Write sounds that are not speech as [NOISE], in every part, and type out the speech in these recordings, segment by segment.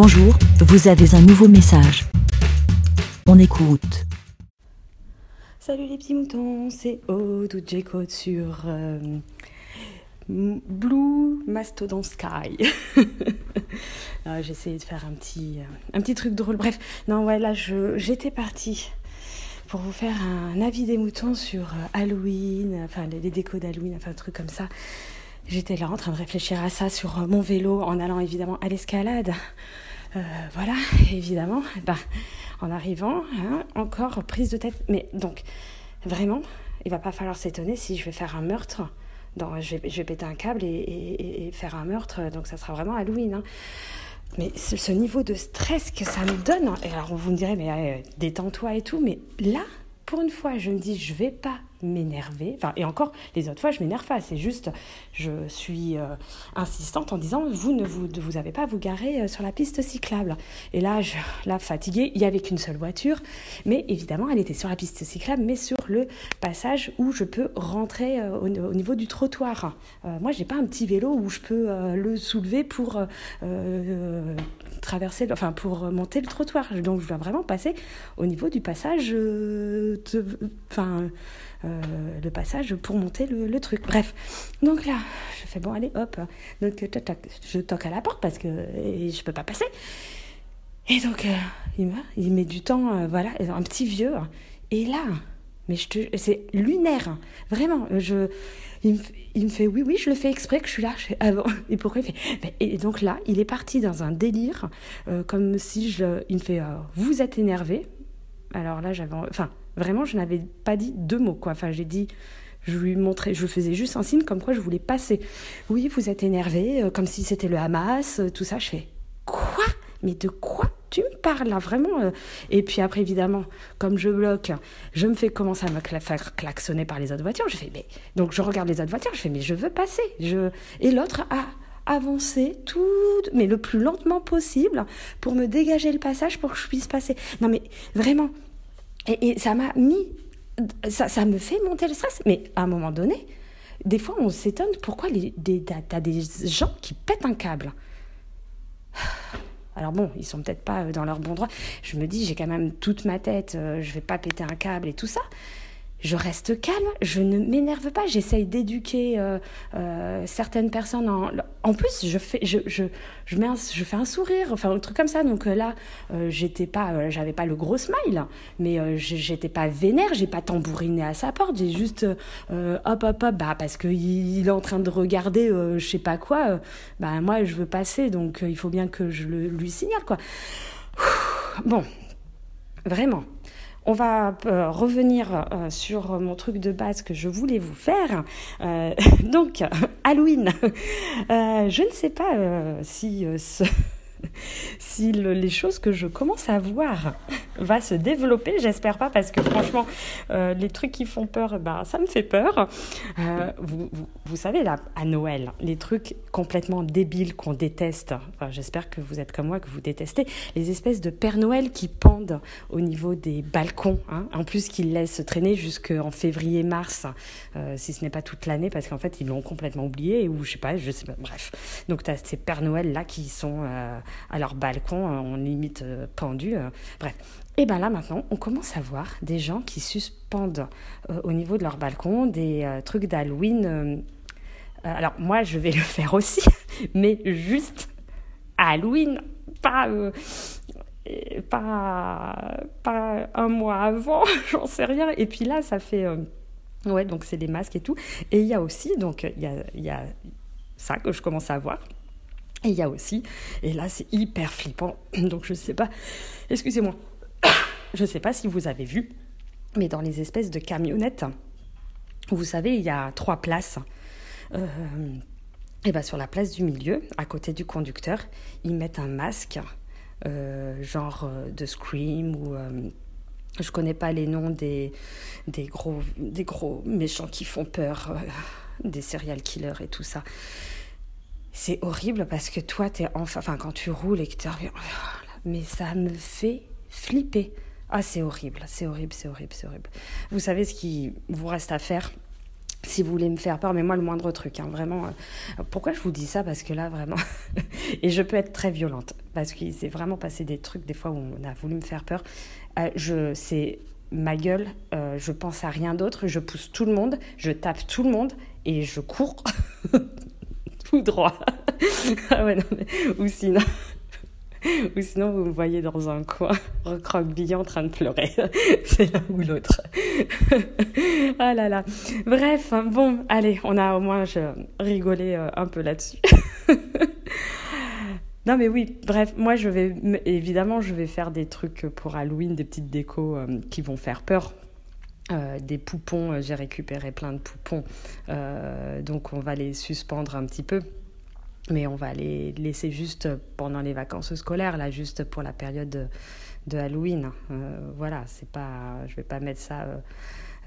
Bonjour, vous avez un nouveau message. On écoute. Salut les petits moutons, c'est Aude ou J-Code sur euh, Blue Mastodon Sky. [LAUGHS] Ah, j'ai essayé de faire un petit, euh, un petit truc drôle. Bref, non, ouais, là, j'étais partie pour vous faire un avis des moutons sur euh, Halloween, enfin les, les décos d'Halloween, enfin un truc comme ça. J'étais là en train de réfléchir à ça sur mon vélo en allant évidemment à l'escalade. Euh, voilà, évidemment, ben, en arrivant, hein, encore prise de tête. Mais donc, vraiment, il va pas falloir s'étonner si je vais faire un meurtre. je, vais, je vais péter un câble et, faire un meurtre, donc ça sera vraiment Halloween. Hein. Mais ce, niveau de stress que ça me donne, et alors vous me direz, mais euh, détends-toi et tout, mais là, pour une fois, je me dis, je vais pas m'énerver. Enfin, et encore, les autres fois, je m'énerve pas. C'est juste, je suis euh, insistante en disant, vous ne vous, vous avez pas à vous garer euh, sur la piste cyclable. Et là, je, là, fatiguée, il y avait qu'une seule voiture, mais évidemment, elle était sur la piste cyclable, mais sur le passage où je peux rentrer euh, au, niveau du trottoir. moi, j'ai pas un petit vélo où je peux le soulever pour traverser, enfin, pour monter le trottoir. Donc, je dois vraiment passer au niveau du passage, enfin. Euh, le passage pour monter le, truc. Bref, donc là, je fais bon, allez, hop. Donc, je toque à la porte parce que je peux pas passer. Et donc, euh, il, il met du temps, euh, voilà, un petit vieux. Et là, mais je te, c'est lunaire, vraiment. Je, il me, il me, fait oui, oui, je le fais exprès que je suis là. Ah et pourquoi il fait? Ben, Et donc là, il est parti dans un délire, comme si je, il me fait vous êtes énervé. Alors là, j'avais, enfin, Vraiment, je n'avais pas dit deux mots, quoi. Enfin, j'ai dit, je lui montrais, je faisais juste un signe comme quoi je voulais passer. Oui, vous êtes énervé, euh, comme si c'était le Hamas, euh, tout ça. Je fais, quoi? Mais de quoi tu me parles là, vraiment euh? Et puis après, évidemment, comme je bloque, je me fais commencer à me faire klaxonner par les autres voitures. Je fais, mais. Donc je regarde les autres voitures, je fais, mais je veux passer. Je... Et l'autre a avancé tout, mais le plus lentement possible pour me dégager le passage pour que je puisse passer. Non, mais vraiment, et, ça m'a mis, ça, ça, me fait monter le stress. Mais à un moment donné, des fois, on s'étonne pourquoi t'as des gens qui pètent un câble. Alors bon, ils sont peut-être pas dans leur bon droit. Je me dis, j'ai quand même toute ma tête, euh, je vais pas péter un câble et tout ça je reste calme, je ne m'énerve pas, j'essaye d'éduquer euh, euh, certaines personnes. En, plus, je fais, je, je, je, un, fais un sourire, enfin un truc comme ça. Donc euh, là, j'étais pas, j'avais pas le gros smile, mais j'étais pas vénère, j'ai pas tambouriné à sa porte, j'ai juste hop hop hop, bah parce qu'il il est en train de regarder, je sais pas quoi. bah moi, je veux passer, donc il faut bien que je le, lui signale quoi. Bon, vraiment on va euh, revenir euh, sur mon truc de base que je voulais vous faire. Euh, [LAUGHS] donc, Halloween. je ne sais pas si [LAUGHS] si les choses que je commence à voir va se développer, j'espère pas parce que franchement euh, les trucs qui font peur, ben, ça me fait peur. Euh, vous, vous, savez là à Noël, les trucs complètement débiles qu'on déteste. j'espère que vous êtes comme moi que vous détestez les espèces de Père Noël qui pendent au niveau des balcons, hein. en plus qu'ils laissent traîner jusqu'en février-mars, euh, si ce n'est pas toute l'année parce qu'en fait ils l'ont complètement oublié ou je sais pas, je sais pas. Bref, donc tu as ces Père Noël là qui sont à leur balcon, on euh, limite pendu. Bref. Et bien là maintenant, on commence à voir des gens qui suspendent au niveau de leur balcon des trucs d'Halloween. alors moi, je vais [LAUGHS] le faire aussi, mais juste à Halloween, pas pas, pas un mois avant, [LAUGHS] j'en sais rien. Et puis là, ça fait. ouais, donc c'est des masques et tout. Et il y a aussi, donc, il y a, y a ça que je commence à voir. Et il y a aussi, et là c'est hyper flippant, donc je ne sais pas, excusez-moi, je ne sais pas si vous avez vu, mais dans les espèces de camionnettes, vous savez, il y a trois places. Euh, et ben sur la place du milieu, à côté du conducteur, ils mettent un masque, euh, genre euh, de Scream ou je connais pas les noms des, des, gros, des gros méchants qui font peur, des serial killers et tout ça c'est horrible parce que toi, es enfin, quand tu roules et que tu mais ça me fait flipper. Ah, c'est horrible, c'est horrible, c'est horrible, c'est horrible. Vous savez ce qu'il vous reste à faire si vous voulez me faire peur, mais moi le moindre truc, hein, vraiment. euh, pourquoi je vous dis ça? Parce que là, vraiment, [LAUGHS] et je peux être très violente, parce qu'il s'est vraiment passé des trucs des fois où on a voulu me faire peur. Euh, je, c'est ma gueule, euh, je pense à rien d'autre, je pousse tout le monde, je tape tout le monde et je cours [LAUGHS] tout droit. [LAUGHS] ah ou sinon. [LAUGHS] Ou sinon, vous me voyez dans un coin, [LAUGHS] recroquevillé en train de pleurer. [LAUGHS] C'est l'un ou l'autre. ah là là. Bref, hein, bon, allez, on a au moins rigolé euh, un peu là-dessus. non mais oui, bref, moi je vais, évidemment, je vais faire des trucs pour Halloween, des petites décos euh, qui vont faire peur. Euh, des poupons, j'ai récupéré plein de poupons, donc on va les suspendre un petit peu. Mais on va les laisser juste pendant les vacances scolaires, là, juste pour la période de, Halloween. Euh, voilà, c'est pas, je vais pas mettre ça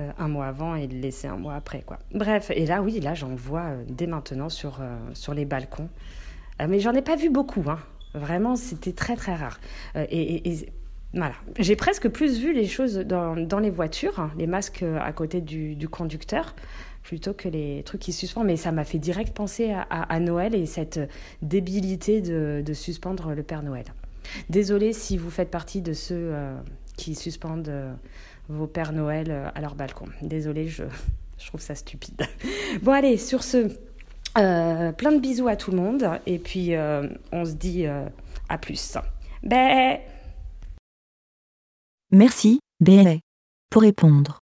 euh, un mois avant et le laisser un mois après, quoi. Bref, et là, oui, là, j'en vois euh, dès maintenant sur, euh, sur les balcons. Mais j'en ai pas vu beaucoup, hein. Vraiment, c'était très, très rare. Et, voilà, j'ai presque plus vu les choses dans, dans les voitures, hein, les masques à côté du conducteur, plutôt que les trucs qui suspendent. Mais ça m'a fait direct penser à, Noël et cette débilité de, suspendre le Père Noël. Désolée si vous faites partie de ceux euh, qui suspendent euh, vos Pères Noël euh, à leur balcon. Désolée, je, je trouve ça stupide. [LAUGHS] Bon, allez, sur ce, plein de bisous à tout le monde et puis on se dit à plus. Merci, BLA. Pour répondre,